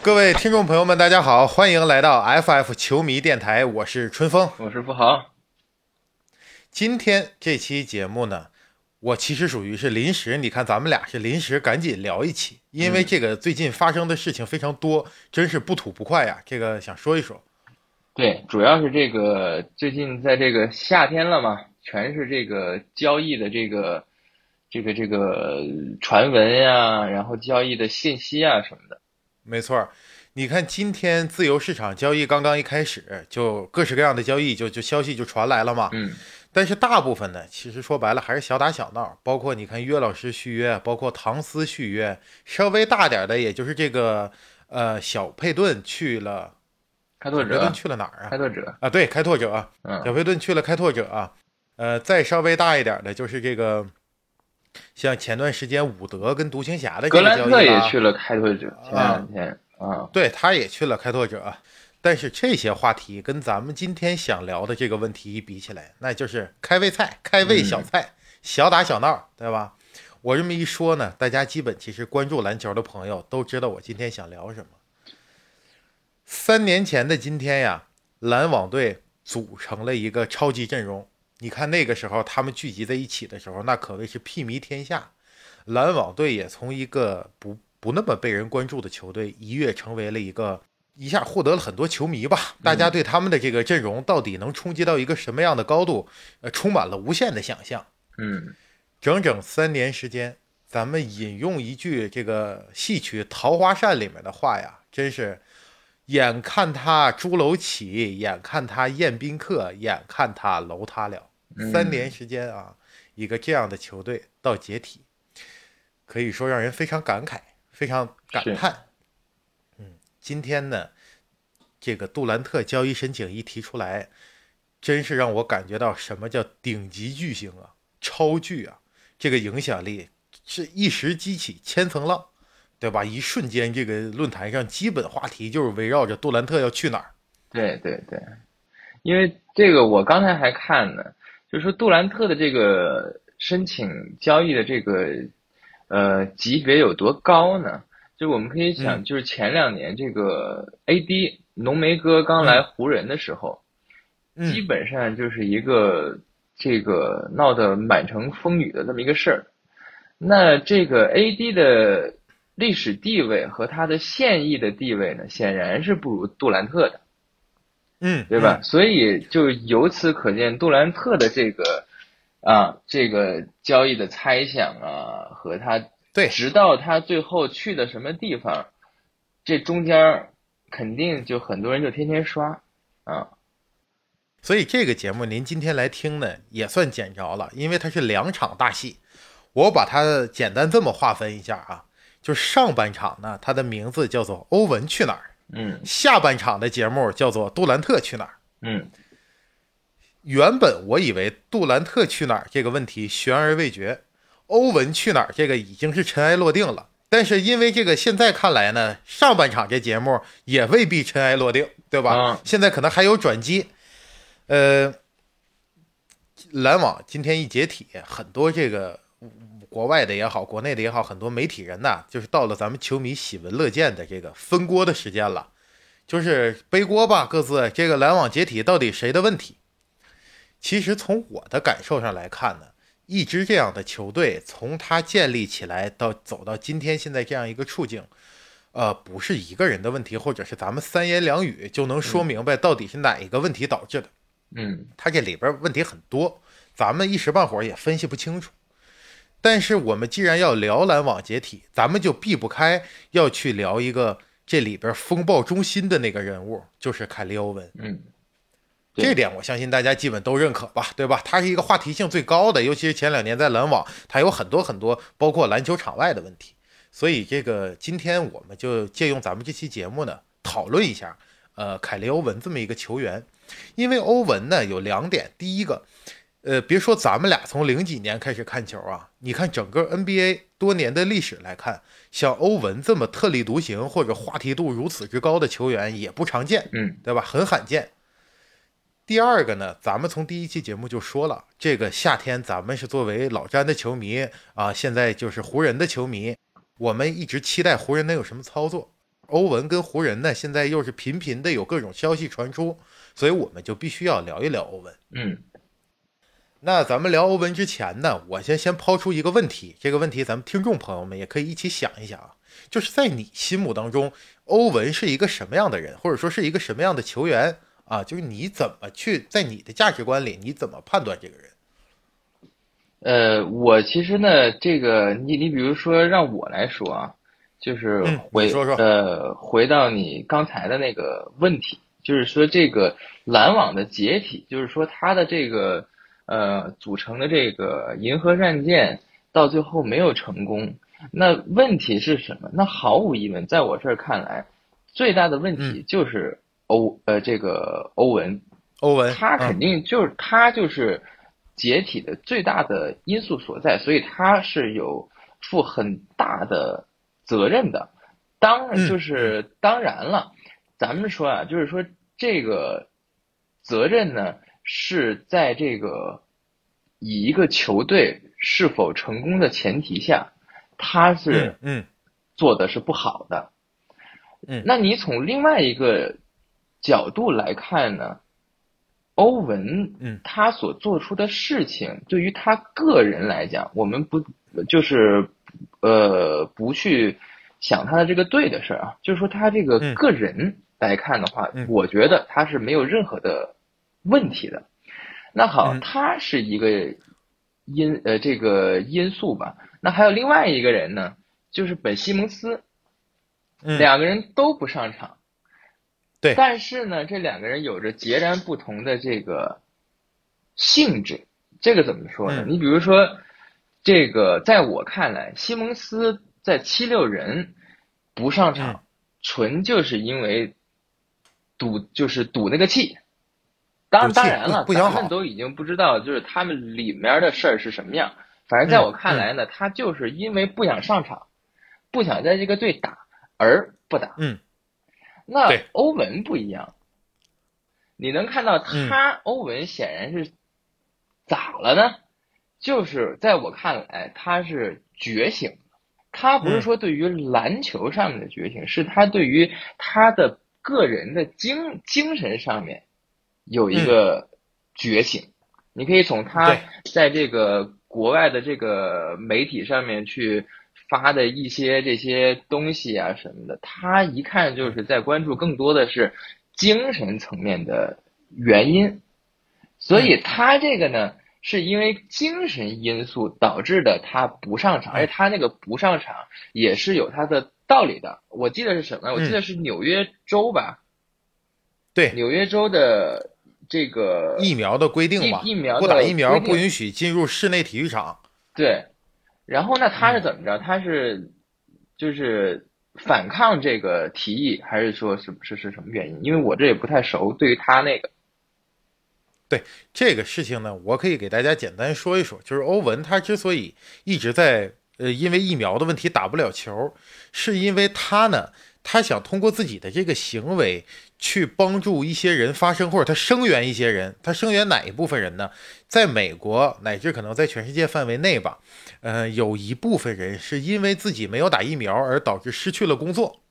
各位听众朋友们，大家好，欢迎来到 FF 球迷电台，我是春风，我是付豪。今天这期节目呢，我其实属于是临时，你看咱们俩是临时赶紧聊一期，因为这个最近发生的事情非常多，真是不吐不快呀。这个想说一说。对，主要是这个最近在这个夏天了嘛，全是这个交易的这个这个这个传闻呀，然后交易的信息啊什么的。没错，你看今天自由市场交易刚刚一开始，就各式各样的交易就就消息就传来了嘛。嗯。但是大部分呢，其实说白了还是小打小闹，包括你看约老师续约，包括唐斯续约，稍微大点的，也就是这个呃小佩顿去了，开拓者去了哪儿啊？开拓者啊，对，开拓者，嗯，小佩顿去了开拓者啊。呃，再稍微大一点的，就是这个。像前段时间伍德跟独行侠的格兰特也去了开拓者，前两天啊，对，他也去了开拓者。但是这些话题跟咱们今天想聊的这个问题一比起来，那就是开胃菜、开胃小菜、小打小闹，对吧？我这么一说呢，大家基本其实关注篮球的朋友都知道我今天想聊什么。三年前的今天呀，篮网队组成了一个超级阵容。你看那个时候他们聚集在一起的时候，那可谓是屁迷天下。篮网队也从一个不不那么被人关注的球队，一跃成为了一个一下获得了很多球迷吧。大家对他们的这个阵容到底能冲击到一个什么样的高度，呃，充满了无限的想象。嗯，整整三年时间，咱们引用一句这个戏曲《桃花扇》里面的话呀，真是。眼看他朱楼起，眼看他宴宾客，眼看他楼塌了。三年时间啊，一个这样的球队到解体，可以说让人非常感慨，非常感叹。嗯，今天呢，这个杜兰特交易申请一提出来，真是让我感觉到什么叫顶级巨星啊，超巨啊，这个影响力是一时激起千层浪。对吧？一瞬间，这个论坛上基本话题就是围绕着杜兰特要去哪儿。对对对，因为这个我刚才还看呢，就是说杜兰特的这个申请交易的这个呃级别有多高呢？就我们可以想，就是前两年这个 AD 浓眉哥刚来湖人的时候，基本上就是一个这个闹得满城风雨的这么一个事儿。那这个 AD 的。历史地位和他的现役的地位呢，显然是不如杜兰特的，嗯，对吧？所以就由此可见，杜兰特的这个啊，这个交易的猜想啊，和他对，直到他最后去的什么地方，这中间肯定就很多人就天天刷啊。所以这个节目您今天来听呢，也算捡着了，因为它是两场大戏，我把它简单这么划分一下啊。就上半场呢，它的名字叫做欧文去哪儿？嗯，下半场的节目叫做杜兰特去哪儿？嗯，原本我以为杜兰特去哪儿这个问题悬而未决，欧文去哪儿这个已经是尘埃落定了。但是因为这个现在看来呢，上半场这节目也未必尘埃落定，对吧？现在可能还有转机。呃，篮网今天一解体，很多这个。国外的也好，国内的也好，很多媒体人呐，就是到了咱们球迷喜闻乐见的这个分锅的时间了，就是背锅吧，各自这个篮网解体到底谁的问题？其实从我的感受上来看呢，一支这样的球队从它建立起来到走到今天现在这样一个处境，呃，不是一个人的问题，或者是咱们三言两语就能说明白到底是哪一个问题导致的。嗯，它这里边问题很多，咱们一时半会儿也分析不清楚。但是我们既然要聊篮网解体，咱们就避不开要去聊一个这里边风暴中心的那个人物，就是凯利欧文。嗯，这点我相信大家基本都认可吧，对吧？他是一个话题性最高的，尤其是前两年在篮网，他有很多很多包括篮球场外的问题。所以这个今天我们就借用咱们这期节目呢，讨论一下，呃，凯利欧文这么一个球员，因为欧文呢有两点，第一个。呃，别说咱们俩从零几年开始看球啊，你看整个 NBA 多年的历史来看，像欧文这么特立独行或者话题度如此之高的球员也不常见，嗯，对吧？很罕见。第二个呢，咱们从第一期节目就说了，这个夏天咱们是作为老詹的球迷啊，现在就是湖人的球迷，我们一直期待湖人能有什么操作。欧文跟湖人呢，现在又是频频的有各种消息传出，所以我们就必须要聊一聊欧文。嗯，那咱们聊欧文之前呢，我先先抛出一个问题，这个问题咱们听众朋友们也可以一起想一想啊，就是在你心目当中，欧文是一个什么样的人，或者说是一个什么样的球员啊？就是你怎么去在你的价值观里，你怎么判断这个人？呃，我其实呢，这个你你比如说让我来说啊，就是嗯回你说说呃回到你刚才的那个问题，就是说这个篮网的解体，就是说他的这个呃组成的这个银河战舰到最后没有成功，那问题是什么？那毫无疑问，在我这儿看来，最大的问嗯题就是欧呃这个欧文，欧文，他嗯肯定就是他就是解体的最大的因素所在，所以他是有负很大的责任的。当然就是当然了，咱们说啊，就是说这个责任呢是在这个以一个球队是否成功的前提下，他是嗯嗯。做的是不好的。嗯。那你从另外一个角度来看呢，欧文，嗯。他所做出的事情，对于他个人来讲，我们不就是呃不去想他的这个对的事儿啊，就是说他这个嗯。个人来看的话，嗯。我觉得他是没有任何的问题的。那好，嗯他是一个因呃这个因素吧。那还有另外一个人呢，就是本西蒙斯，嗯，两个人都不上场。对但是呢，这两个人有着截然不同的这个性质。这个怎么说呢？嗯你比如说，这个在我看来，西蒙斯在七六人不上场，嗯纯就是因为赌，就是赌那个气。当当然了，不不想好咱们都已经不知道，就是他们里面的事儿是什么样。反正在我看来呢，他就是因为不想上场，不想在这个队打而不打。嗯，那欧文不一样，你能看到嗯他欧文显然是咋了呢？就是在我看来，他是觉醒了。他不是嗯说对于篮球上面的觉醒，是他对于他的个人的精精神上面有一个觉醒。你可以从他在这个国外的这个媒体上面去发的一些这些东西啊什么的，他一看就是在关注更多的是精神层面的原因，所以他这个呢，是因为精神因素导致的他不上场，而且他那个不上场也是有他的道理的。我记得是什么？我记得是纽约州吧，对。纽约州的这个疫苗的规定嘛，疫疫苗不打疫苗不允许进入室内体育场。对，然后那他是怎么着？他是就是反抗这个提议，还是说是是是什么原因？因为我这也不太熟，对于他那个，对这个事情呢，我可以给大家简单说一说，就是欧文他之所以一直在呃因为疫苗的问题打不了球，是因为他呢，他想通过自己的这个行为去帮助一些人发声，或者他声援一些人。他声援哪一部分人呢？在美国乃至可能在全世界范围内吧，呃，有一部分人是因为自己没有打疫苗而导致失去了工作。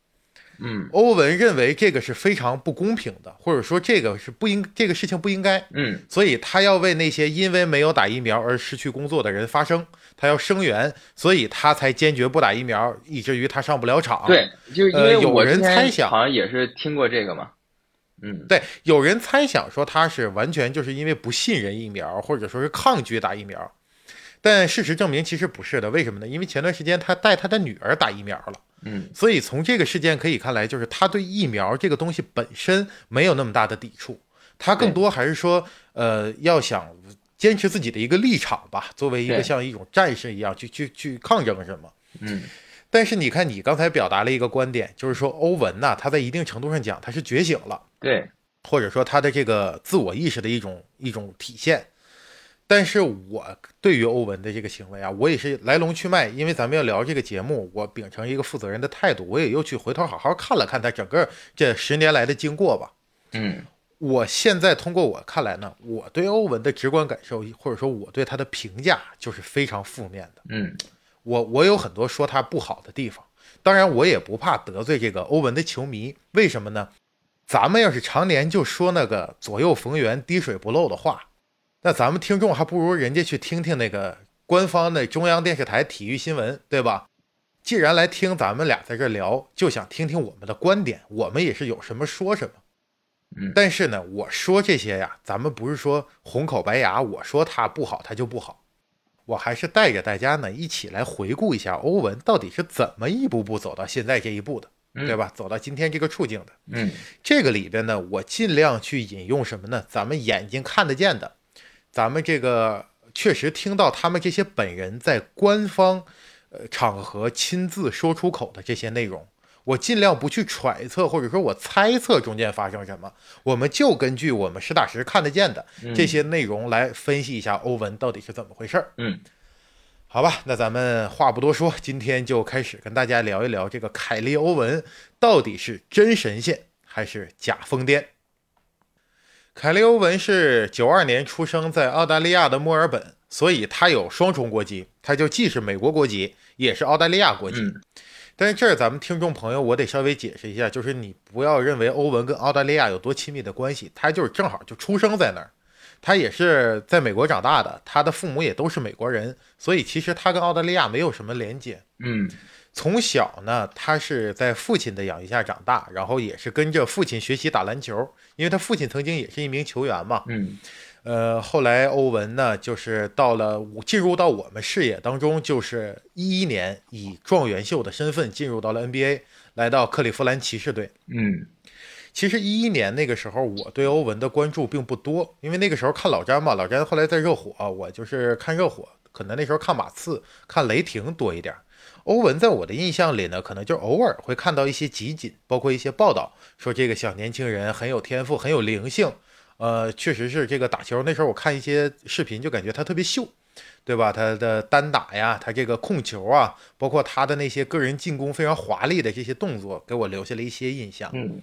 嗯欧文认为这个是非常不公平的，或者说这个是不应这个事情不应该。嗯所以他要为那些因为没有打疫苗而失去工作的人发声，他要声援，所以他才坚决不打疫苗，以至于他上不了场。对，就是因呃有人猜想好像也是听过这个嘛，嗯对，有人猜想说他是完全就是因为不信任疫苗，或者说是抗拒打疫苗，但事实证明其实不是的。为什么呢？因为前段时间他带他的女儿打疫苗了。嗯所以从这个事件可以看来，就是他对疫苗这个东西本身没有那么大的抵触，他更多还是说，呃，要想坚持自己的一个立场吧，作为一个像一种战士一样去去去抗争什么。嗯但是你看，你刚才表达了一个观点，就是说欧文呐、他在一定程度上讲，他是觉醒了，对，或者说他的这个自我意识的一种一种体现。但是我对于欧文的这个行为啊，我也是来龙去脉，因为咱们要聊这个节目，我秉承一个负责任的态度，我也又去回头好好看了看他整个这十年来的经过吧。嗯我现在通过我看来呢，我对欧文的直观感受，或者说我对他的评价，就是非常负面的。嗯我我有很多说他不好的地方，当然，我也不怕得罪这个欧文的球迷，为什么呢？咱们要是常年就说那个左右逢源、滴水不漏的话，那咱们听众还不如人家去听听那个官方的中央电视台体育新闻，对吧？既然来听咱们俩在这聊，就想听听我们的观点，我们也是有什么说什么。嗯，但是呢，我说这些呀，咱们不是说红口白牙，我说他不好，他就不好。我还是带着大家呢一起来回顾一下欧文到底是怎么一步步走到现在这一步的，对吧？走到今天这个处境的。嗯，这个里边呢，我尽量去引用什么呢？咱们眼睛看得见的，咱们这个确实听到他们这些本人在官方呃场合亲自说出口的这些内容。我尽量不去揣测，或者说我猜测中间发生什么，我们就根据我们实打实看得见的这些内容来分析一下欧文到底是怎么回事儿。嗯，好吧，那咱们话不多说，今天就开始跟大家聊一聊这个凯利欧文到底是真神仙还是假疯癫。凯利欧文是九二年出生在澳大利亚的墨尔本，所以他有双重国籍，他就既是美国国籍，也是澳大利亚国籍。但是这儿咱们听众朋友，我得稍微解释一下，就是你不要认为欧文跟澳大利亚有多亲密的关系，他就是正好就出生在那儿，他也是在美国长大的，他的父母也都是美国人，所以其实他跟澳大利亚没有什么连接。嗯，从小呢，他是在父亲的养育下长大，然后也是跟着父亲学习打篮球，因为他父亲曾经也是一名球员嘛。嗯。呃，后来欧文呢，就是到了进入到我们视野当中，就是一一年以状元秀的身份进入到了 NBA，来到克利夫兰骑士队。嗯，其实一一年那个时候，我对欧文的关注并不多，因为那个时候看老詹嘛，老詹后来在热火，我就是看热火，可能那时候看马刺、看雷霆多一点。欧文在我的印象里呢，可能就偶尔会看到一些集锦，包括一些报道，说这个小年轻人很有天赋，很有灵性。呃，确实是这个打球。那时候我看一些视频，就感觉他特别秀，对吧？他的单打呀，他这个控球啊，包括他的那些个人进攻非常华丽的这些动作，给我留下了一些印象。嗯，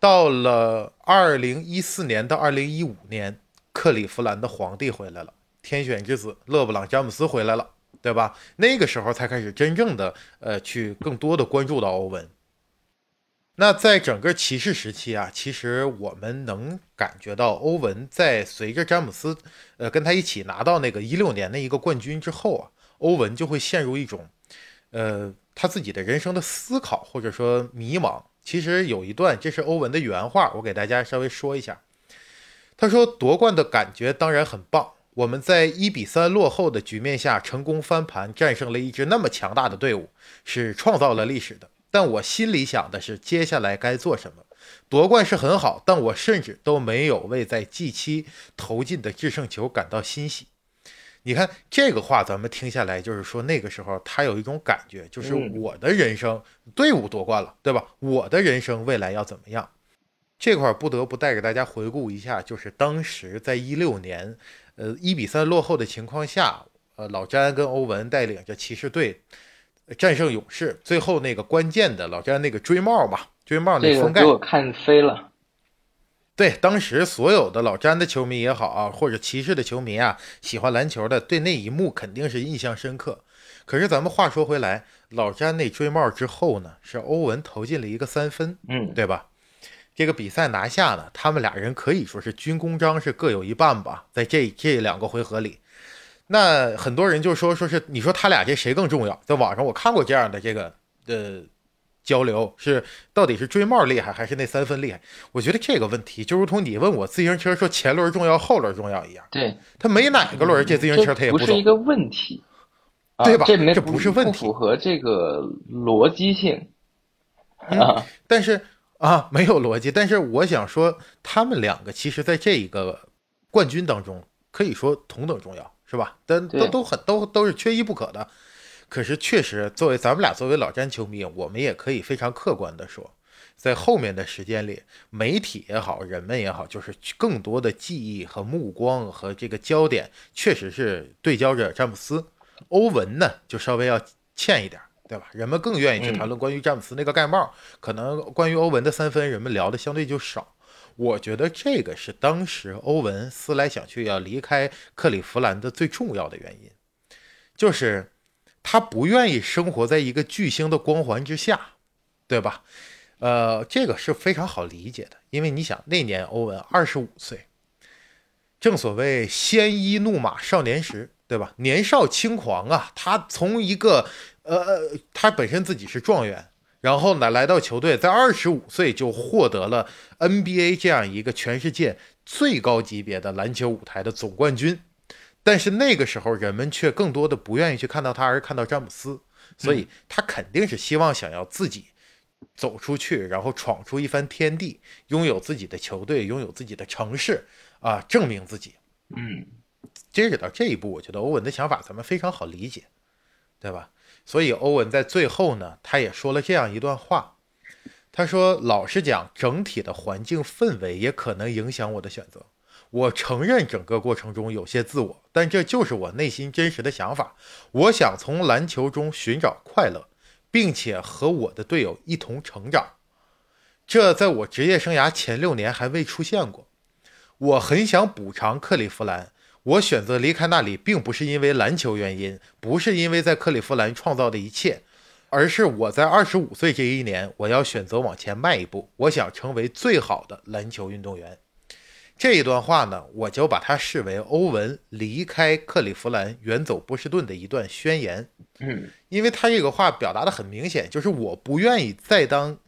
到了二零一四年到二零一五年，克利夫兰的皇帝回来了，天选之子勒布朗詹姆斯回来了，对吧？那个时候才开始真正的呃，去更多的关注到欧文。那在整个骑士时期啊，其实我们能感觉到欧文在随着詹姆斯，呃，跟他一起拿到那个一六年的一个冠军之后啊，欧文就会陷入一种，呃，他自己的人生的思考或者说迷茫。其实有一段，这是欧文的原话，我给大家稍微说一下。他说：“夺冠的感觉当然很棒，我们在一比三落后的局面下成功翻盘，战胜了一支那么强大的队伍，是创造了历史的。”但我心里想的是，接下来该做什么？夺冠是很好，但我甚至都没有为在 G 七投进的制胜球感到欣喜。你看这个话，咱们听下来，就是说那个时候他有一种感觉，就是我的人生队伍夺冠了，对吧？我的人生未来要怎么样？这块不得不带给大家回顾一下，就是当时在一六年，呃，一比三落后的情况下，呃，老詹跟欧文带领着骑士队。战胜勇士，最后那个关键的老詹那个追帽嘛，追帽那封盖给我看飞了。对，当时所有的老詹的球迷也好啊，或者骑士的球迷啊，喜欢篮球的，对那一幕肯定是印象深刻。可是咱们话说回来，老詹那追帽之后呢，是欧文投进了一个三分，嗯，对吧？这个比赛拿下呢，他们俩人可以说是军功章是各有一半吧，在这这两个回合里。那很多人就说说是你说他俩这谁更重要？在网上我看过这样的这个呃交流，是到底是追帽厉害还是那三分厉害？我觉得这个问题就如同你问我自行车说前轮重要后轮重要一样，对，他没哪个轮这自行车他也不走，是一个问题，对吧？这没这不是问题，符合这个逻辑性啊。但是啊，没有逻辑。但是我想说，他们两个其实在这一个冠军当中可以说同等重要。是吧？但都都很都都是缺一不可的。可是确实，作为咱们俩作为老詹球迷，我们也可以非常客观的说，在后面的时间里，媒体也好，人们也好，就是更多的记忆和目光和这个焦点，确实是对焦着詹姆斯。欧文呢，就稍微要欠一点，对吧？人们更愿意去谈论关于詹姆斯那个盖帽，可能关于欧文的三分，人们聊的相对就少。我觉得这个是当时欧文思来想去要离开克利夫兰的最重要的原因，就是他不愿意生活在一个巨星的光环之下，对吧？呃，这个是非常好理解的，因为你想那年欧文二十五岁，正所谓鲜衣怒马少年时，对吧？年少轻狂啊，他从一个呃，他本身自己是状元，然后呢来到球队，在二十五岁就获得了 NBA 这样一个全世界最高级别的篮球舞台的总冠军。但是那个时候，人们却更多的不愿意去看到他，而看到詹姆斯，所以他肯定是希望想要自己。走出去，然后闯出一番天地，拥有自己的球队，拥有自己的城市，啊，证明自己。嗯，截止到这一步，我觉得欧文的想法咱们非常好理解，对吧？所以欧文在最后呢，他也说了这样一段话，他说：“老实讲，整体的环境氛围也可能影响我的选择。我承认整个过程中有些自我，但这就是我内心真实的想法。我想从篮球中寻找快乐。”并且和我的队友一同成长，这在我职业生涯前六年还未出现过。我很想补偿克利夫兰，我选择离开那里，并不是因为篮球原因，不是因为在克利夫兰创造的一切，而是我在二十五岁这一年，我要选择往前迈一步，我想成为最好的篮球运动员。这一段话呢，我就把它视为欧文离开克利夫兰远走波士顿的一段宣言。嗯，因为他这个话表达的很明显，就是我不愿意再当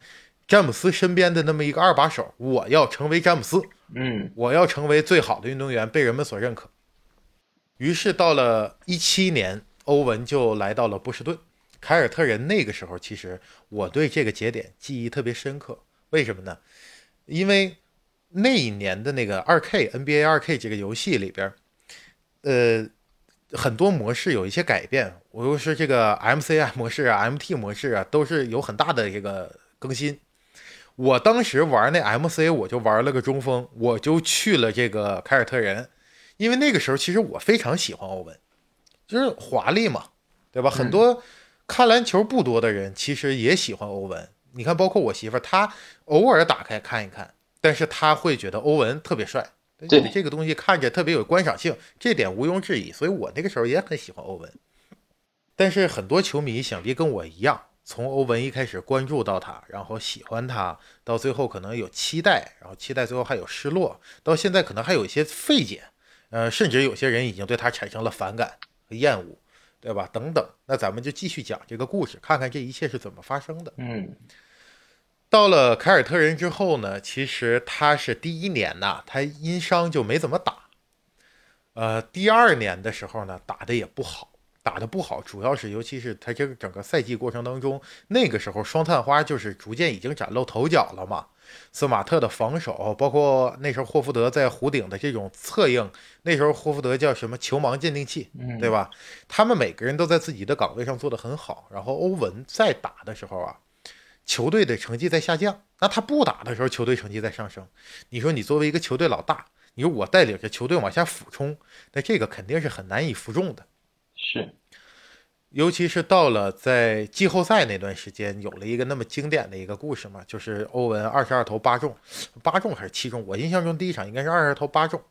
詹姆斯身边的那么一个二把手，我要成为詹姆斯。嗯，我要成为最好的运动员，被人们所认可。于是到了一七年，欧文就来到了波士顿。凯尔特人那个时候，其实我对这个节点记忆特别深刻。为什么呢？因为那一年的那个二 K NBA 二 K 这个游戏里边，呃，很多模式有一些改变。我又是这个 MC 啊模式啊，MT 模式啊，都是有很大的这个更新。我当时玩那 MC，我就玩了个中锋，我就去了这个凯尔特人，因为那个时候其实我非常喜欢欧文，就是华丽嘛，对吧？很多看篮球不多的人其实也喜欢欧文。你看，包括我媳妇儿，她偶尔打开看一看，但是她会觉得欧文特别帅，对这个东西看着特别有观赏性，这点毋庸置疑。所以我那个时候也很喜欢欧文。但是很多球迷想必跟我一样，从欧文一开始关注到他，然后喜欢他，到最后可能有期待，然后期待最后还有失落，到现在可能还有一些费解，呃，甚至有些人已经对他产生了反感和厌恶，对吧？等等，那咱们就继续讲这个故事，看看这一切是怎么发生的。嗯，到了凯尔特人之后呢，其实他是第一年呐，他因伤就没怎么打，呃，第二年的时候呢，打的也不好。打的不好，主要是尤其是他这个整个赛季过程当中，那个时候双探花就是逐渐已经崭露头角了嘛。斯马特的防守，包括那时候霍福德在弧顶的这种策应，那时候霍福德叫什么球盲鉴定器，对吧？他们每个人都在自己的岗位上做得很好。然后欧文在打的时候啊，球队的成绩在下降，那他不打的时候，球队成绩在上升。你说你作为一个球队老大，你说我带领着球队往下俯冲，那这个肯定是很难以服众的。是，尤其是到了在季后赛那段时间，有了一个那么经典的一个故事嘛，就是欧文二十二投八中，八中还是七中？我印象中第一场应该是二十投八中。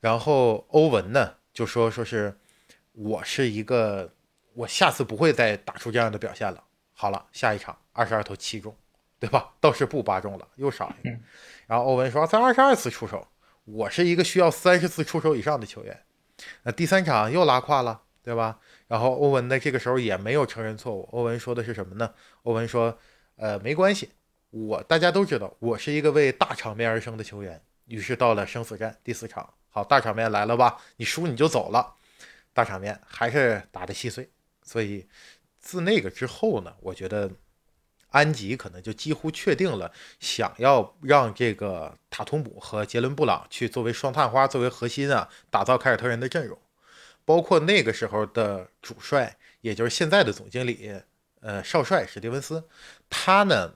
然后欧文呢就说：“说是我是一个，我下次不会再打出这样的表现了。”好了，下一场二十二投七中，对吧？倒是不八中了，又少一个。然后欧文说：“才二十二次出手，我是一个需要三十次出手以上的球员。”那第三场又拉胯了。对吧？然后欧文呢，这个时候也没有承认错误。欧文说的是什么呢？欧文说：“呃，没关系，我大家都知道，我是一个为大场面而生的球员。”于是到了生死战第四场，好，大场面来了吧？你输你就走了，大场面还是打得稀碎。所以自那个之后呢，我觉得安吉可能就几乎确定了，想要让这个塔图姆和杰伦布朗去作为双探花作为核心啊，打造凯尔特人的阵容。包括那个时候的主帅，也就是现在的总经理，呃，少帅史蒂文斯，他呢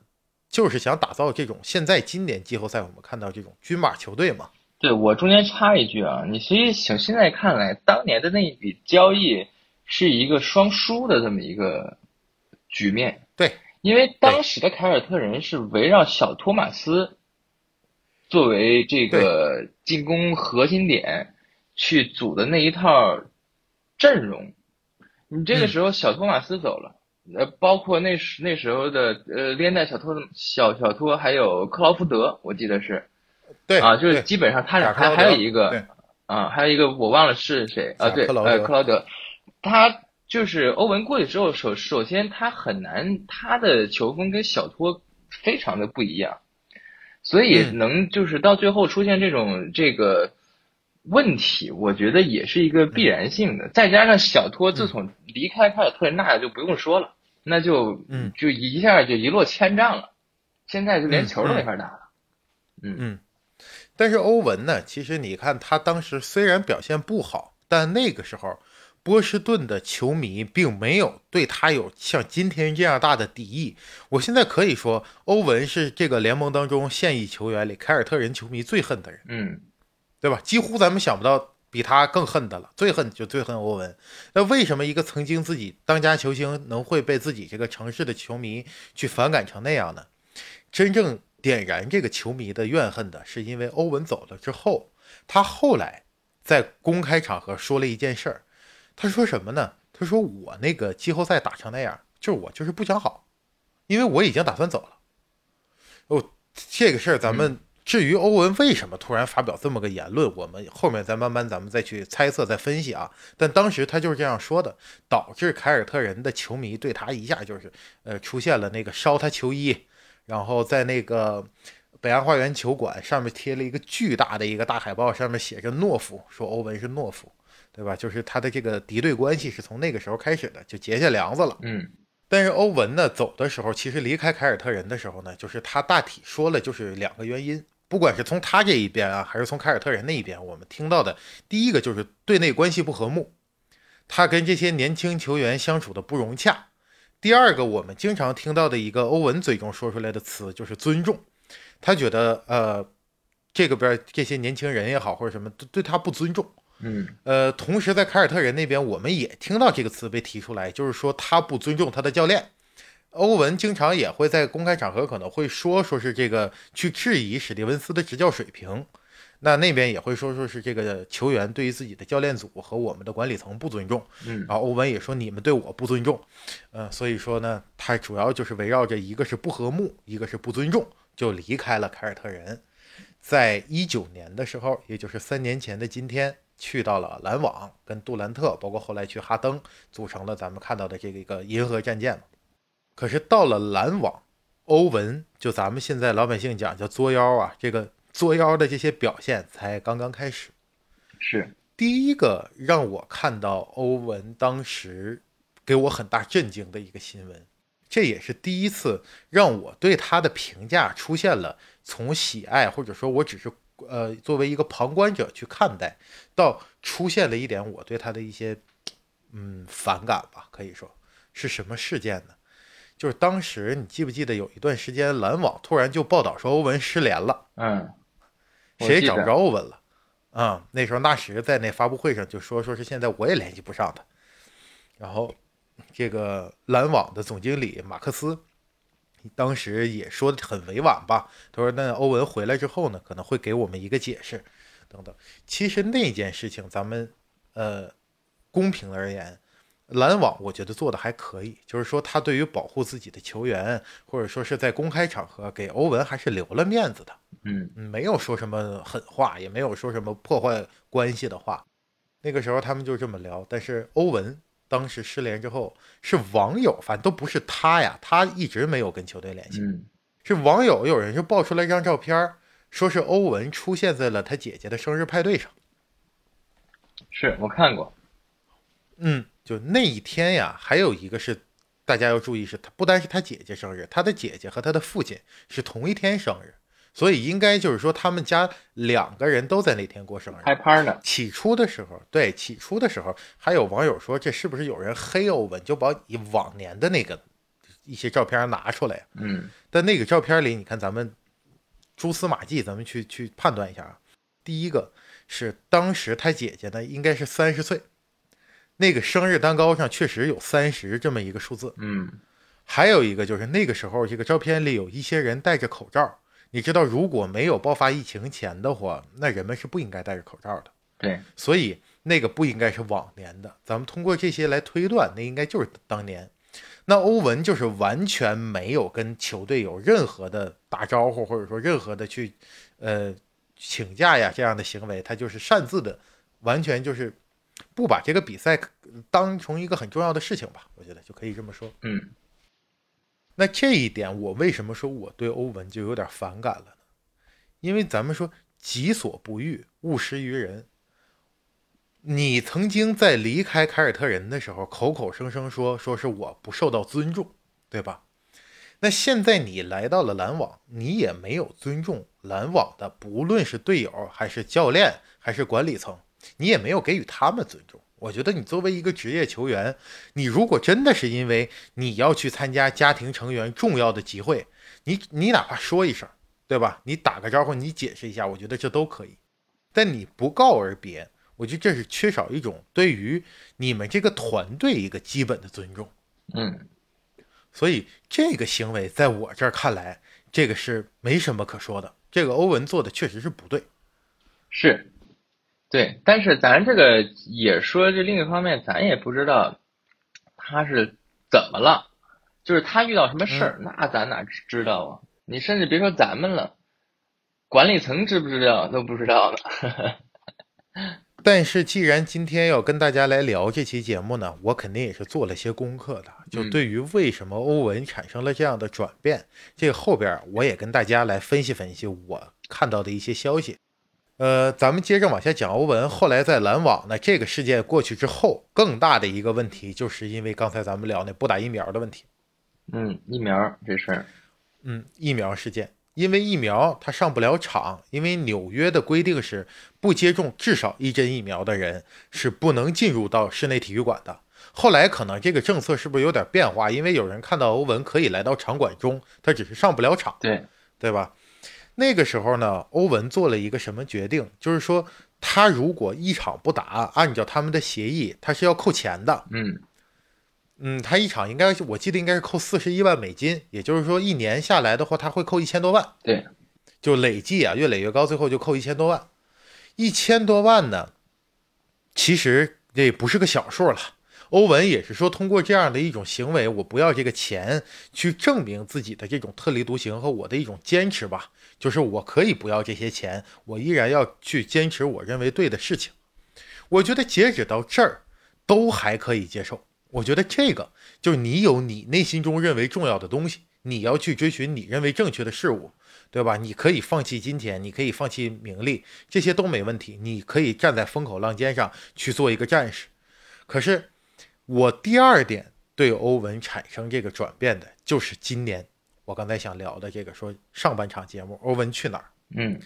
就是想打造这种现在今年季后赛我们看到这种军马球队嘛。对我中间插一句啊，你其实想现在看来，当年的那一笔交易是一个双输的这么一个局面。对，因为当时的凯尔特人是围绕小托马斯作为这个进攻核心点去组的那一套。阵容，你这个时候小托马斯走了，呃，包括那时那时候的呃连带小托小小托还有克劳福德，我记得是，对。啊，就是基本上他俩还还有一个啊，还有一个我忘了是谁啊，对，克劳德呃，克劳德，他就是欧文过去之后，首首先他很难，他的球风跟小托非常的不一样，所以嗯。能就是到最后出现这种这个问题，我觉得也是一个必然性的。再加上小托自从离开凯尔特人，那就不用说了，那就嗯就一下就一落千丈了，现在就连嗯球都嗯没法打了。嗯，但是欧文呢，其实你看他当时虽然表现不好，但那个时候波士顿的球迷并没有对他有像今天这样大的敌意。我现在可以说，欧文是这个联盟当中现役球员里凯尔特人球迷最恨的人，嗯对吧？几乎咱们想不到比他更恨的了，最恨就最恨欧文。那为什么一个曾经自己当家球星能会被自己这个城市的球迷去反感成那样呢？真正点燃这个球迷的怨恨的，是因为欧文走了之后，他后来在公开场合说了一件事儿。他说什么呢？他说我那个季后赛打成那样，就是我就是不想好，因为我已经打算走了。哦，这个事儿咱们至于欧文为什么突然发表这么个言论，我们后面再慢慢咱们再去猜测再分析啊。但当时他就是这样说的，导致凯尔特人的球迷对他一下就是呃出现了那个烧他球衣，然后在那个北岸花园球馆上面贴了一个巨大的一个大海报，上面写着懦夫，说欧文是懦夫，对吧？就是他的这个敌对关系是从那个时候开始的，就结下梁子了。嗯但是欧文呢走的时候，其实离开凯尔特人的时候呢，就是他大体说了就是两个原因，不管是从他这一边啊，还是从凯尔特人那一边，我们听到的第一个就是队内关系不和睦，他跟这些年轻球员相处的不融洽。第二个，我们经常听到的一个欧文嘴中说出来的词就是尊重，他觉得呃这个边这些年轻人也好或者什么对对他不尊重。嗯呃，同时在凯尔特人那边，我们也听到这个词被提出来，就是说他不尊重他的教练。欧文经常也会在公开场合可能会说，说是这个去质疑史蒂文斯的执教水平。那那边也会说，说是这个球员对于自己的教练组和我们的管理层不尊重。嗯然后欧文也说你们对我不尊重。嗯，所以说呢，他主要就是围绕着一个是不和睦，一个是不尊重，就离开了凯尔特人。在一九年的时候，也就是三年前的今天，去到了篮网，跟杜兰特，包括后来去哈登，组成了咱们看到的这个一个银河战舰嘛。可是到了篮网，欧文就咱们现在老百姓讲叫作妖啊，这个作妖的这些表现才刚刚开始。是第一个让我看到欧文当时给我很大震惊的一个新闻，这也是第一次让我对他的评价出现了从喜爱或者说我只是呃作为一个旁观者去看待，到出现了一点我对他的一些嗯反感吧，可以说是什么事件呢？就是当时你记不记得有一段时间篮网突然就报道说欧文失联了。嗯，谁也找不着欧文了。啊、那时候纳什在那发布会上就说，说是现在我也联系不上他。然后这个篮网的总经理马克思当时也说的很委婉吧，他说那欧文回来之后呢，可能会给我们一个解释，等等。其实那件事情，咱们呃公平而言，篮网我觉得做的还可以，就是说他对于保护自己的球员，或者说是在公开场合给欧文还是留了面子的。嗯嗯没有说什么狠话，也没有说什么破坏关系的话。那个时候他们就这么聊，但是欧文当时失联之后，是网友，反正都不是他呀，他一直没有跟球队联系，嗯是网友有人就爆出来一张照片，说是欧文出现在了他姐姐的生日派对上。是我看过，嗯，就那一天呀，还有一个是大家要注意，是他不单是他姐姐生日，他的姐姐和他的父亲是同一天生日，所以应该就是说他们家两个人都在那天过生日。开拍呢，起初的时候，对起初的时候，还有网友说这是不是有人黑欧文，就把以往年的那个一些照片拿出来。嗯但那个照片里，你看咱们蛛丝马迹，咱们去去判断一下啊。第一个是当时他姐姐呢应该是三十岁，那个生日蛋糕上确实有三十这么一个数字。嗯还有一个就是那个时候，这个照片里有一些人戴着口罩。你知道，如果没有爆发疫情前的话，那人们是不应该戴着口罩的。对，所以那个不应该是往年的。咱们通过这些来推断，那应该就是当年。那欧文就是完全没有跟球队有任何的打招呼，或者说任何的去呃请假呀这样的行为，他就是擅自的，完全就是不把这个比赛当成一个很重要的事情吧。我觉得就可以这么说。嗯，那这一点，我为什么说我对欧文就有点反感了呢？因为咱们说己所不欲，勿施于人。你曾经在离开凯尔特人的时候，口口声声说说是我不受到尊重，对吧？那现在你来到了篮网，你也没有尊重篮网的，不论是队友还是教练还是管理层，你也没有给予他们尊重。我觉得你作为一个职业球员，你如果真的是因为你要去参加家庭成员重要的集会，你你哪怕说一声，对吧？你打个招呼，你解释一下，我觉得这都可以。但你不告而别。我觉得这是缺少一种对于你们这个团队一个基本的尊重，嗯，所以这个行为在我这儿看来，这个是没什么可说的。这个欧文做的确实是不对，是，对，但是咱这个也说这另一方面，咱也不知道他是怎么了，就是他遇到什么事儿，那咱哪知道啊？你甚至别说咱们了，管理层知不知道都不知道呢。但是，既然今天要跟大家来聊这期节目呢，我肯定也是做了些功课的。就对于为什么欧文产生了这样的转变，这个后边我也跟大家来分析分析我看到的一些消息。呃，咱们接着往下讲欧文。后来在篮网呢，这个事件过去之后，更大的一个问题，就是因为刚才咱们聊那不打疫苗的问题。嗯，疫苗这事儿，嗯，疫苗事件。因为疫苗他上不了场，因为纽约的规定是不接种至少一针疫苗的人是不能进入到室内体育馆的。后来可能这个政策是不是有点变化？因为有人看到欧文可以来到场馆中，他只是上不了场，对对吧？那个时候呢，欧文做了一个什么决定？就是说他如果一场不打，按照他们的协议，他是要扣钱的。嗯。嗯，他一场应该我记得应该是扣四十一万美金，也就是说一年下来的话，他会扣一千多万。对，就累计啊，越累越高，最后就扣一千多万。一千多万呢，其实这不是个小数了。欧文也是说，通过这样的一种行为，我不要这个钱，去证明自己的这种特立独行和我的一种坚持吧。就是我可以不要这些钱，我依然要去坚持我认为对的事情。我觉得截止到这儿，都还可以接受。我觉得这个就是你有你内心中认为重要的东西，你要去追寻你认为正确的事物，对吧？你可以放弃金钱，你可以放弃名利，这些都没问题。你可以站在风口浪尖上去做一个战士。可是，我第二点对欧文产生这个转变的，就是今年我刚才想聊的这个，说上半场节目欧文去哪儿？嗯，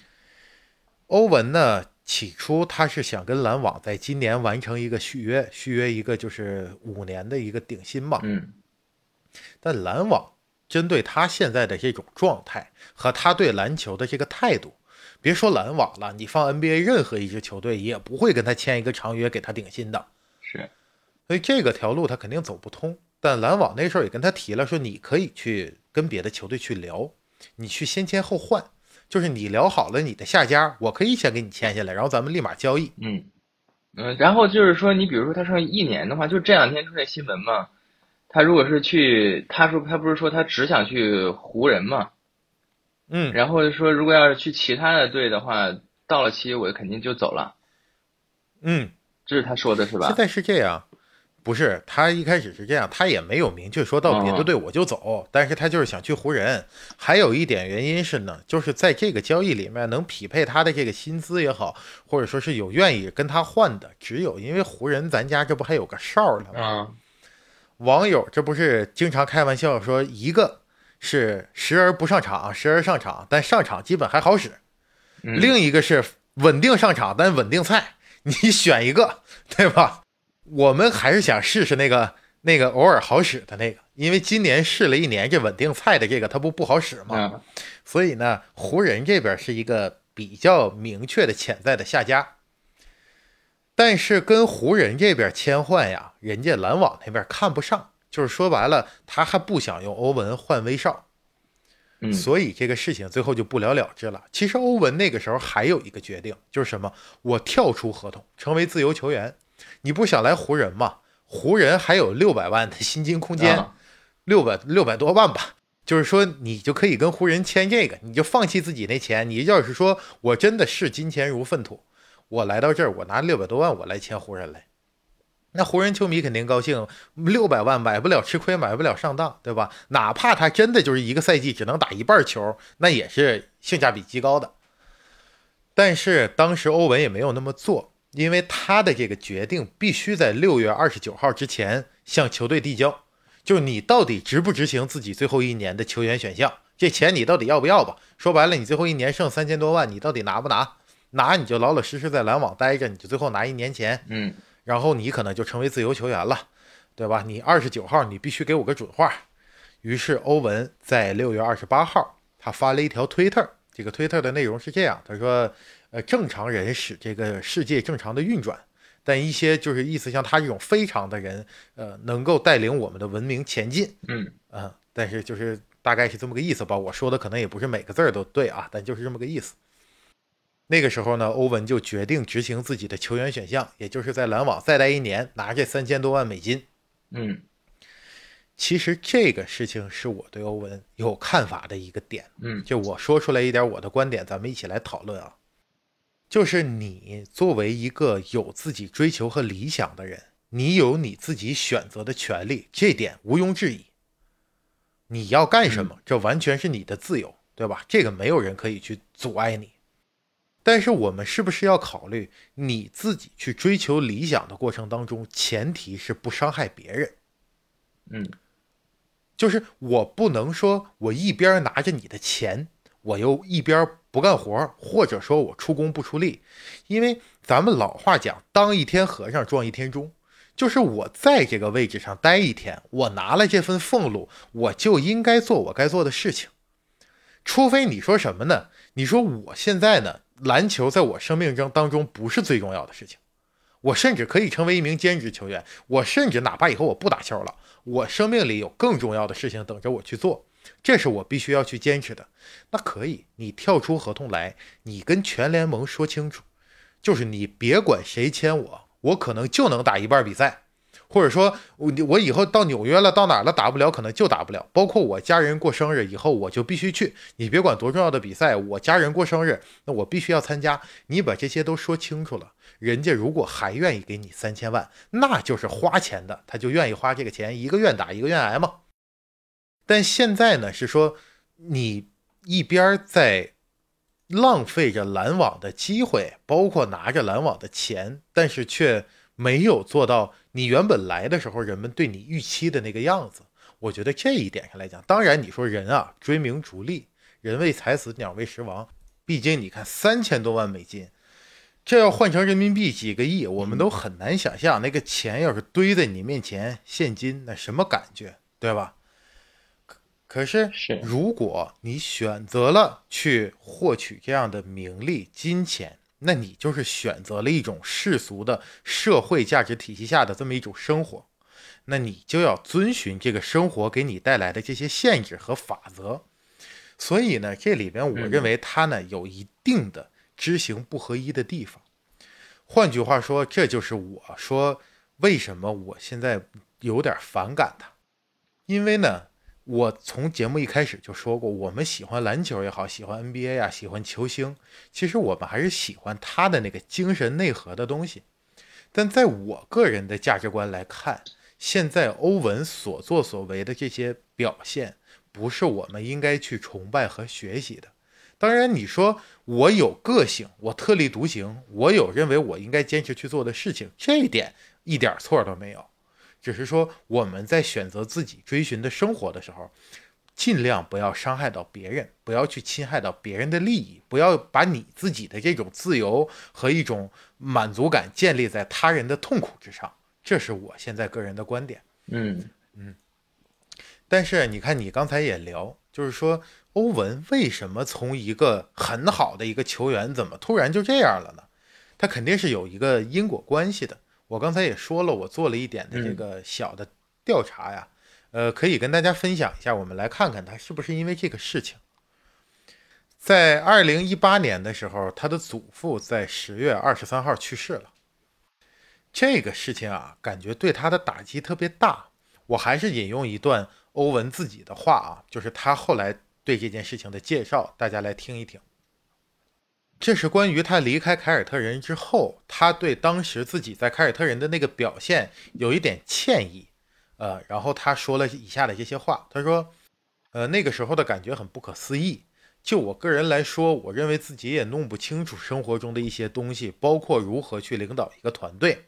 欧文呢？起初他是想跟篮网在今年完成一个续约，续约一个就是五年的一个顶薪嘛。嗯。但篮网针对他现在的这种状态和他对篮球的这个态度，别说篮网了，你放 NBA 任何一支球队也不会跟他签一个长约给他顶薪的。是。所以这个条路他肯定走不通。但篮网那时候也跟他提了，说你可以去跟别的球队去聊，你去先签后换。就是你聊好了你的下家，我可以先给你签下来，然后咱们立马交易。嗯嗯，然后就是说，你比如说他剩一年的话，就这两天出现新闻嘛，他如果是去，他说他不是说他只想去湖人嘛，嗯，然后说如果要是去其他的队的话，到了期我肯定就走了。嗯，这是他说的是吧？现在是这样。不是他一开始是这样，他也没有明确说到别的队我就走，但是他就是想去湖人。还有一点原因是呢，就是在这个交易里面能匹配他的这个薪资也好，或者说是有愿意跟他换的，只有因为湖人咱家这不还有个哨呢吗？网友这不是经常开玩笑说，一个是时而不上场，时而上场，但上场基本还好使；另一个是稳定上场，但稳定菜，你选一个，对吧？我们还是想试试那个那个偶尔好使的那个，因为今年试了一年这稳定菜的这个，它不不好使吗？所以呢，湖人这边是一个比较明确的潜在的下家。但是跟湖人这边签换呀，人家篮网那边看不上，就是说白了，他还不想用欧文换威少。嗯所以这个事情最后就不了了之了。其实欧文那个时候还有一个决定，就是什么？我跳出合同，成为自由球员。你不想来湖人吗？湖人还有六百万的薪金空间，啊六百六百多万吧。就是说，你就可以跟湖人签这个，你就放弃自己那钱。你要是说我真的视金钱如粪土，我来到这儿，我拿六百多万，我来签湖人来，那湖人球迷肯定高兴。六百万买不了吃亏，买不了上当，对吧？哪怕他真的就是一个赛季只能打一半球，那也是性价比极高的。但是当时欧文也没有那么做，因为他的这个决定必须在六月二十九号之前向球队递交，就是你到底执不执行自己最后一年的球员选项，这钱你到底要不要吧？说白了，你最后一年剩三千多万，你到底拿不拿？拿你就老老实实在篮网待着，你就最后拿一年钱，嗯然后你可能就成为自由球员了，对吧？你二十九号你必须给我个准话。于是欧文在六月二十八号，他发了一条推特，这个推特的内容是这样，他说：“呃，正常人使这个世界正常的运转，但一些就是意思像他这种非常的人，呃，能够带领我们的文明前进。嗯啊、但是就是大概是这么个意思吧。我说的可能也不是每个字儿都对啊，但就是这么个意思。那个时候呢，欧文就决定执行自己的球员选项，也就是在篮网再待一年，拿这三千多万美金。嗯其实这个事情是我对欧文有看法的一个点，嗯就我说出来一点我的观点，咱们一起来讨论啊。就是你作为一个有自己追求和理想的人，你有你自己选择的权利，这点毋庸置疑。你要干什么，这完全是你的自由，对吧？这个没有人可以去阻碍你。但是我们是不是要考虑你自己去追求理想的过程当中，前提是不伤害别人？嗯就是我不能说我一边拿着你的钱，我又一边不干活，或者说我出工不出力，因为咱们老话讲，当一天和尚撞一天钟，就是我在这个位置上待一天，我拿了这份俸禄，我就应该做我该做的事情。除非你说什么呢？你说我现在呢，篮球在我生命中当中不是最重要的事情，我甚至可以成为一名兼职球员，我甚至哪怕以后我不打球了，我生命里有更重要的事情等着我去做，这是我必须要去坚持的。那可以，你跳出合同来，你跟全联盟说清楚，就是你别管谁签我，我可能就能打一半比赛，或者说我我以后到纽约了，到哪了打不了，可能就打不了。包括我家人过生日以后，我就必须去。你别管多重要的比赛，我家人过生日，那我必须要参加。你把这些都说清楚了，人家如果还愿意给你三千万，那就是花钱的，他就愿意花这个钱，一个愿打一个愿挨嘛。但现在呢，是说你一边在浪费着篮网的机会，包括拿着篮网的钱，但是却没有做到你原本来的时候人们对你预期的那个样子。我觉得这一点上来讲，当然你说人啊追名逐利，人为财死，鸟为食亡。毕竟你看三千多万美金，这要换成人民币几个亿，我们都很难想象那个钱要是堆在你面前，现金那什么感觉，对吧？可是如果你选择了去获取这样的名利、金钱，那你就是选择了一种世俗的社会价值体系下的这么一种生活，那你就要遵循这个生活给你带来的这些限制和法则。所以呢，这里边我认为它呢有一定的知行不合一的地方。换句话说，这就是我说为什么我现在有点反感它，因为呢，我从节目一开始就说过，我们喜欢篮球也好，喜欢 NBA 啊，喜欢球星，其实我们还是喜欢他的那个精神内核的东西。但在我个人的价值观来看，现在欧文所作所为的这些表现，不是我们应该去崇拜和学习的。当然，你说我有个性，我特立独行，我有认为我应该坚持去做的事情，这一点一点错都没有。只是说我们在选择自己追寻的生活的时候，尽量不要伤害到别人，不要去侵害到别人的利益，不要把你自己的这种自由和一种满足感建立在他人的痛苦之上。这是我现在个人的观点。嗯嗯但是你看，你刚才也聊，就是说欧文为什么从一个很好的一个球员，怎么突然就这样了呢？他肯定是有一个因果关系的。我刚才也说了，我做了一点的这个小的调查呀，呃，可以跟大家分享一下，我们来看看他是不是因为这个事情。在二零一八年的时候，他的祖父在十月二十三号去世了。这个事情啊，感觉对他的打击特别大。我还是引用一段欧文自己的话啊，就是他后来对这件事情的介绍，大家来听一听。这是关于他离开凯尔特人之后，他对当时自己在凯尔特人的那个表现有一点歉意，呃，然后他说了以下的这些话，他说，呃，那个时候的感觉很不可思议。就我个人来说，我认为自己也弄不清楚生活中的一些东西，包括如何去领导一个团队，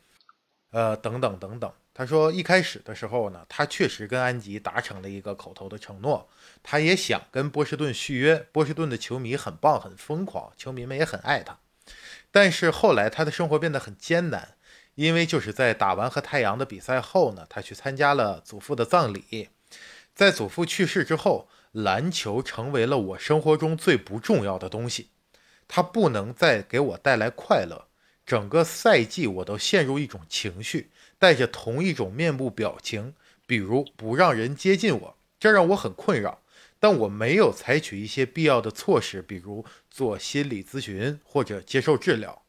呃，等等等等。他说，一开始的时候呢，他确实跟安吉达成了一个口头的承诺，他也想跟波士顿续约。波士顿的球迷很棒，很疯狂，球迷们也很爱他。但是后来他的生活变得很艰难，因为就是在打完和太阳的比赛后呢，他去参加了祖父的葬礼。在祖父去世之后，篮球成为了我生活中最不重要的东西，它不能再给我带来快乐。整个赛季我都陷入一种情绪。带着同一种面部表情，比如不让人接近我，这让我很困扰。但我没有采取一些必要的措施，比如做心理咨询或者接受治疗，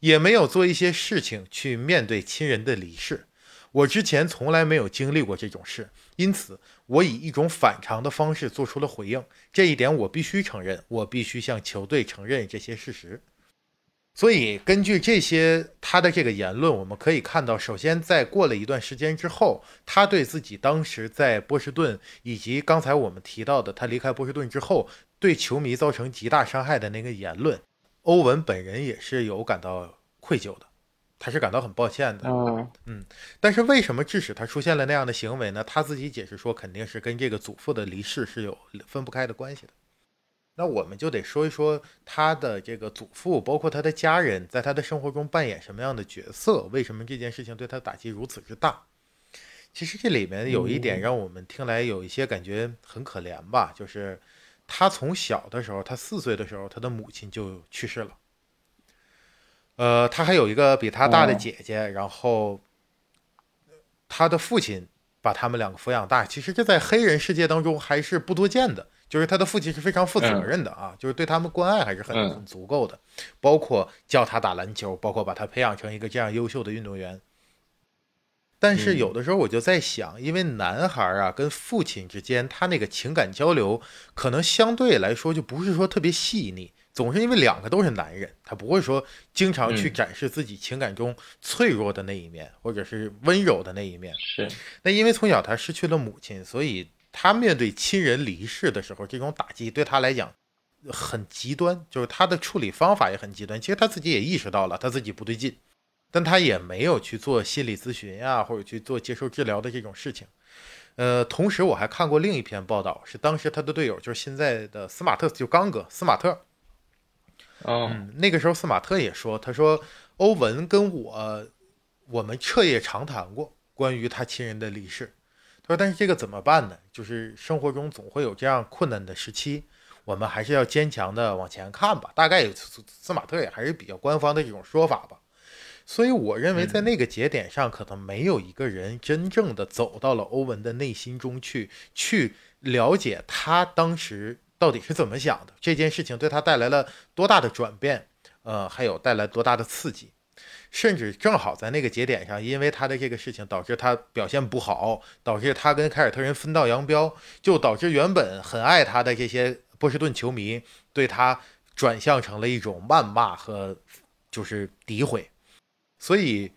也没有做一些事情去面对亲人的离世。我之前从来没有经历过这种事，因此我以一种反常的方式做出了回应。这一点我必须承认，我必须向球队承认这些事实。所以，根据这些他的这个言论，我们可以看到，首先在过了一段时间之后，他对自己当时在波士顿，以及刚才我们提到的他离开波士顿之后对球迷造成极大伤害的那个言论，欧文本人也是有感到愧疚的，他是感到很抱歉的。嗯嗯，但是为什么致使他出现了那样的行为呢？他自己解释说，肯定是跟这个祖父的离世是有分不开的关系的。那我们就得说一说他的这个祖父，包括他的家人，在他的生活中扮演什么样的角色？为什么这件事情对他打击如此之大？其实这里面有一点让我们听来有一些感觉很可怜吧，就是他从小的时候，他四岁的时候，他的母亲就去世了。呃，他还有一个比他大的姐姐，然后他的父亲把他们两个抚养大。其实这在黑人世界当中还是不多见的。就是他的父亲是非常负责任的啊，就是对他们关爱还是很很足够的，包括教他打篮球，包括把他培养成一个这样优秀的运动员。但是有的时候我就在想，因为男孩啊跟父亲之间他那个情感交流可能相对来说就不是说特别细腻，总是因为两个都是男人，他不会说经常去展示自己情感中脆弱的那一面，或者是温柔的那一面。是，那因为从小他失去了母亲，所以。他面对亲人离世的时候，这种打击对他来讲很极端，就是他的处理方法也很极端。其实他自己也意识到了他自己不对劲，但他也没有去做心理咨询呀，或者去做接受治疗的这种事情。呃，同时我还看过另一篇报道，是当时他的队友就是现在的斯马特，就刚哥斯马特。嗯，那个时候斯马特也说，他说欧文跟我我们彻夜长谈过关于他亲人的离世。他说：“但是这个怎么办呢？就是生活中总会有这样困难的时期，我们还是要坚强的往前看吧。大概斯马特也还是比较官方的这种说法吧。所以我认为在那个节点上，可能没有一个人真正的走到了欧文的内心中去，去了解他当时到底是怎么想的，这件事情对他带来了多大的转变，呃，还有带来多大的刺激。”甚至正好在那个节点上，因为他的这个事情导致他表现不好，导致他跟凯尔特人分道扬镳，就导致原本很爱他的这些波士顿球迷对他转向成了一种谩骂和就是诋毁。所以，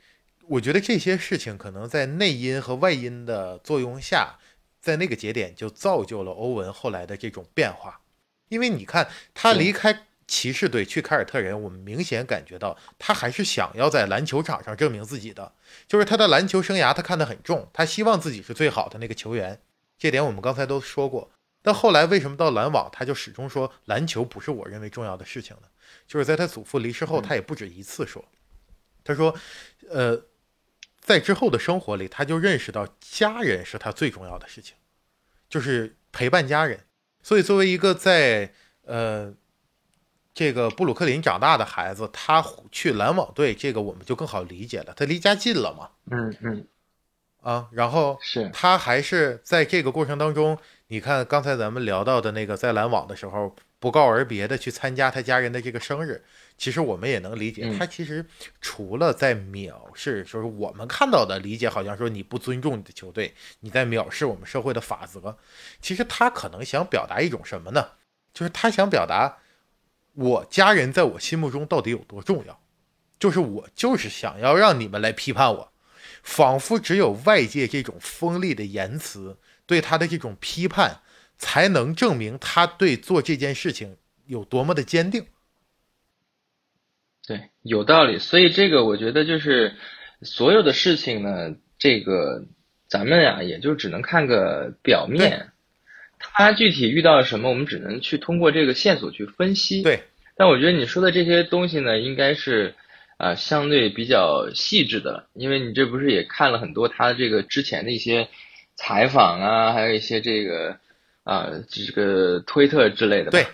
我觉得这些事情可能在内因和外因的作用下，在那个节点就造就了欧文后来的这种变化。因为你看，他离开。骑士队去凯尔特人，我们明显感觉到他还是想要在篮球场上证明自己的，就是他的篮球生涯他看得很重，他希望自己是最好的那个球员，这点我们刚才都说过。但后来为什么到篮网，他就始终说篮球不是我认为重要的事情呢？就是在他祖父离世后，他也不止一次说，他说，呃，在之后的生活里，他就认识到家人是他最重要的事情，就是陪伴家人。所以作为一个在呃。这个布鲁克林长大的孩子，他去篮网队，这个我们就更好理解了。他离家近了嘛？嗯嗯。啊，然后是他还是在这个过程当中，你看刚才咱们聊到的那个在篮网的时候不告而别的去参加他家人的这个生日，其实我们也能理解，嗯他其实除了在藐视，说是我们看到的理解，好像说你不尊重你的球队，你在藐视我们社会的法则，其实他可能想表达一种什么呢？就是他想表达我家人在我心目中到底有多重要，就是我就是想要让你们来批判我。仿佛只有外界这种锋利的言辞对他的这种批判，才能证明他对做这件事情有多么的坚定。对，有道理。所以这个我觉得就是所有的事情呢，这个咱们呀也就只能看个表面，他具体遇到了什么，我们只能去通过这个线索去分析。对，但我觉得你说的这些东西呢，应该是啊、呃相对比较细致的，因为你这不是也看了很多他这个之前的一些采访啊，还有一些这个啊、这个推特之类的。对，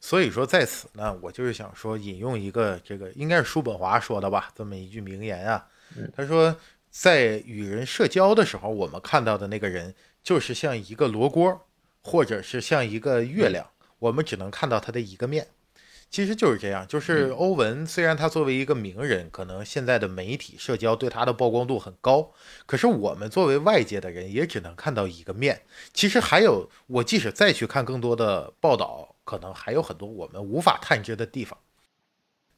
所以说在此呢，我就是想说引用一个这个应该是叔本华说的吧，这么一句名言啊。他说，在与人社交的时候，我们看到的那个人就是像一个罗锅，或者是像一个月亮，我们只能看到它的一个面。其实就是这样，就是欧文虽然他作为一个名人，可能现在的媒体社交对他的曝光度很高，可是我们作为外界的人也只能看到一个面。其实还有，我即使再去看更多的报道，可能还有很多我们无法探知的地方。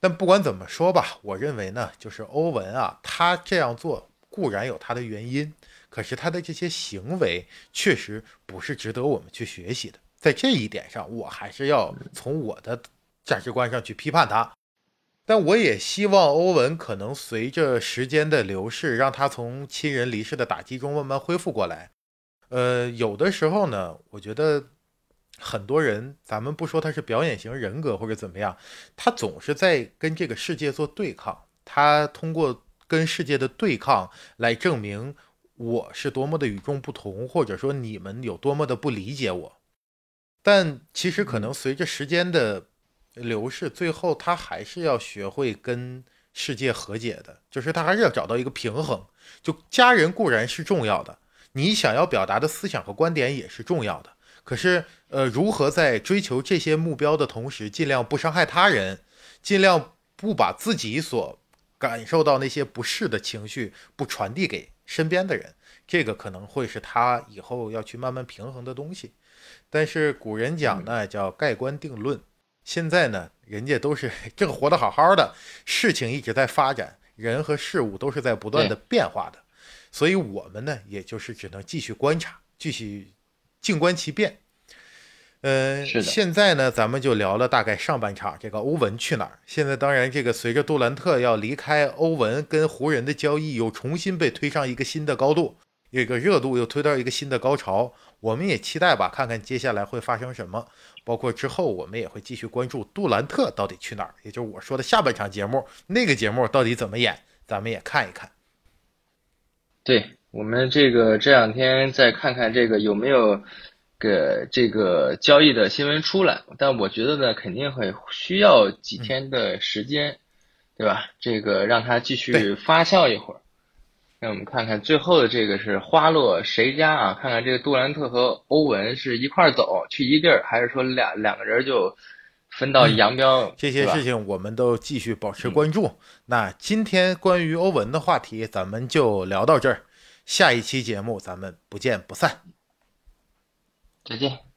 但不管怎么说吧，我认为呢，就是欧文啊，他这样做固然有他的原因，可是他的这些行为确实不是值得我们去学习的。在这一点上，我还是要从我的价值观上去批判他。但我也希望欧文可能随着时间的流逝，让他从亲人离世的打击中慢慢恢复过来。呃，有的时候呢，我觉得很多人，咱们不说他是表演型人格或者怎么样，他总是在跟这个世界做对抗。他通过跟世界的对抗来证明我是多么的与众不同，或者说你们有多么的不理解我。但其实可能随着时间的流逝，最后他还是要学会跟世界和解的，就是他还是要找到一个平衡。就家人固然是重要的，你想要表达的思想和观点也是重要的。可是，呃，如何在追求这些目标的同时，尽量不伤害他人，尽量不把自己所感受到那些不适的情绪不传递给身边的人，这个可能会是他以后要去慢慢平衡的东西。但是古人讲呢，叫盖棺定论。现在呢，人家都是 正活得好好的，事情一直在发展，人和事物都是在不断的变化的，所以我们呢，也就是只能继续观察，继续静观其变。呃，是的现在呢，咱们就聊了大概上半场这个欧文去哪儿。现在当然，这个随着杜兰特要离开，欧文跟湖人的交易又重新被推上一个新的高度，这个热度又推到一个新的高潮。我们也期待吧，看看接下来会发生什么。包括之后，我们也会继续关注杜兰特到底去哪儿，也就是我说的下半场节目，那个节目到底怎么演，咱们也看一看。对，我们这个这两天再看看这个有没有个这个交易的新闻出来，但我觉得呢，肯定会需要几天的时间，对吧？这个让它继续发酵一会儿。让我们看看最后的这个是花落谁家啊？看看这个杜兰特和欧文是一块儿走去一地儿，还是说两两个人就分道扬镳？嗯这些事情我们都继续保持关注。那今天关于欧文的话题，咱们就聊到这儿。下一期节目咱们不见不散。再见。